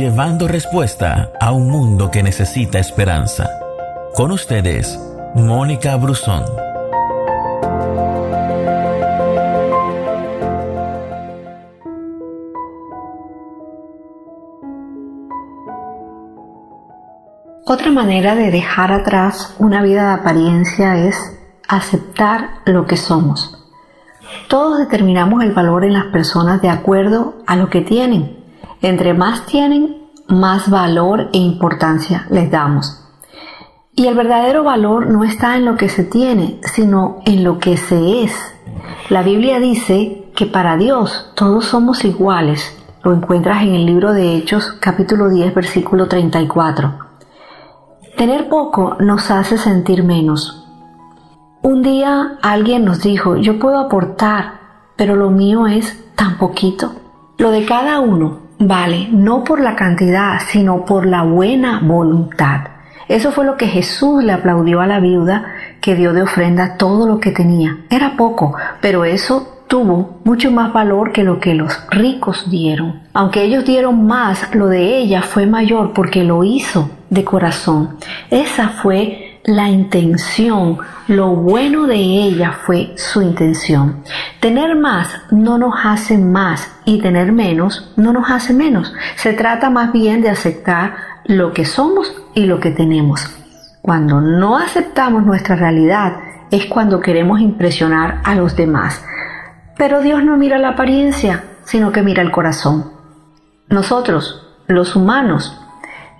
llevando respuesta a un mundo que necesita esperanza. Con ustedes, Mónica Brusón. Otra manera de dejar atrás una vida de apariencia es aceptar lo que somos. Todos determinamos el valor en las personas de acuerdo a lo que tienen. Entre más tienen, más valor e importancia les damos. Y el verdadero valor no está en lo que se tiene, sino en lo que se es. La Biblia dice que para Dios todos somos iguales. Lo encuentras en el libro de Hechos capítulo 10 versículo 34. Tener poco nos hace sentir menos, un día alguien nos dijo, yo puedo aportar, pero lo mío es tan poquito. Lo de cada uno vale no por la cantidad, sino por la buena voluntad. Eso fue lo que Jesús le aplaudió a la viuda que dio de ofrenda todo lo que tenía. Era poco, pero eso tuvo mucho más valor que lo que los ricos dieron. Aunque ellos dieron más, lo de ella fue mayor porque lo hizo de corazón. Esa fue la intención, lo bueno de ella fue su intención. Tener más no nos hace más y tener menos no nos hace menos. Se trata más bien de aceptar lo que somos y lo que tenemos. Cuando no aceptamos nuestra realidad es cuando queremos impresionar a los demás. Pero Dios no mira la apariencia, sino que mira el corazón. Nosotros, los humanos,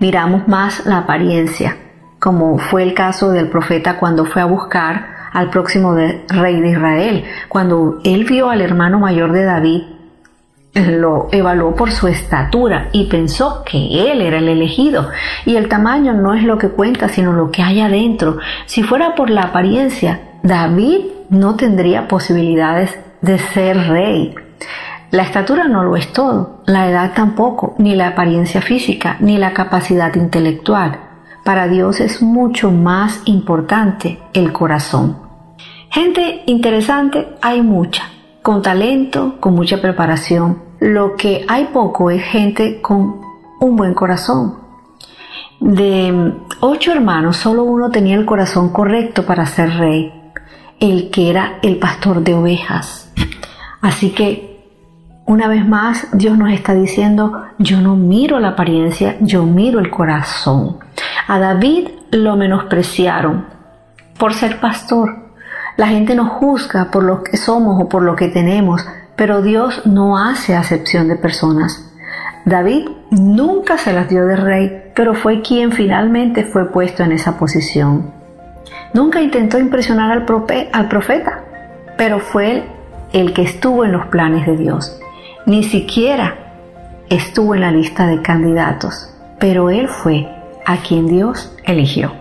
miramos más la apariencia como fue el caso del profeta cuando fue a buscar al próximo rey de Israel. Cuando él vio al hermano mayor de David, lo evaluó por su estatura y pensó que él era el elegido. Y el tamaño no es lo que cuenta, sino lo que hay adentro. Si fuera por la apariencia, David no tendría posibilidades de ser rey. La estatura no lo es todo, la edad tampoco, ni la apariencia física, ni la capacidad intelectual. Para Dios es mucho más importante el corazón. Gente interesante hay mucha, con talento, con mucha preparación. Lo que hay poco es gente con un buen corazón. De ocho hermanos, solo uno tenía el corazón correcto para ser rey, el que era el pastor de ovejas. Así que, una vez más, Dios nos está diciendo, yo no miro la apariencia, yo miro el corazón. A David lo menospreciaron por ser pastor. La gente nos juzga por lo que somos o por lo que tenemos, pero Dios no hace acepción de personas. David nunca se las dio de rey, pero fue quien finalmente fue puesto en esa posición. Nunca intentó impresionar al, al profeta, pero fue él el que estuvo en los planes de Dios. Ni siquiera estuvo en la lista de candidatos, pero él fue a quien Dios eligió.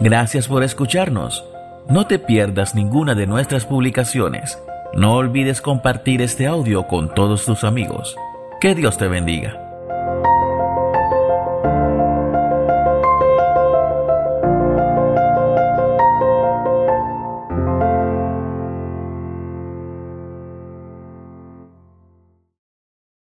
Gracias por escucharnos. No te pierdas ninguna de nuestras publicaciones. No olvides compartir este audio con todos tus amigos. Que Dios te bendiga.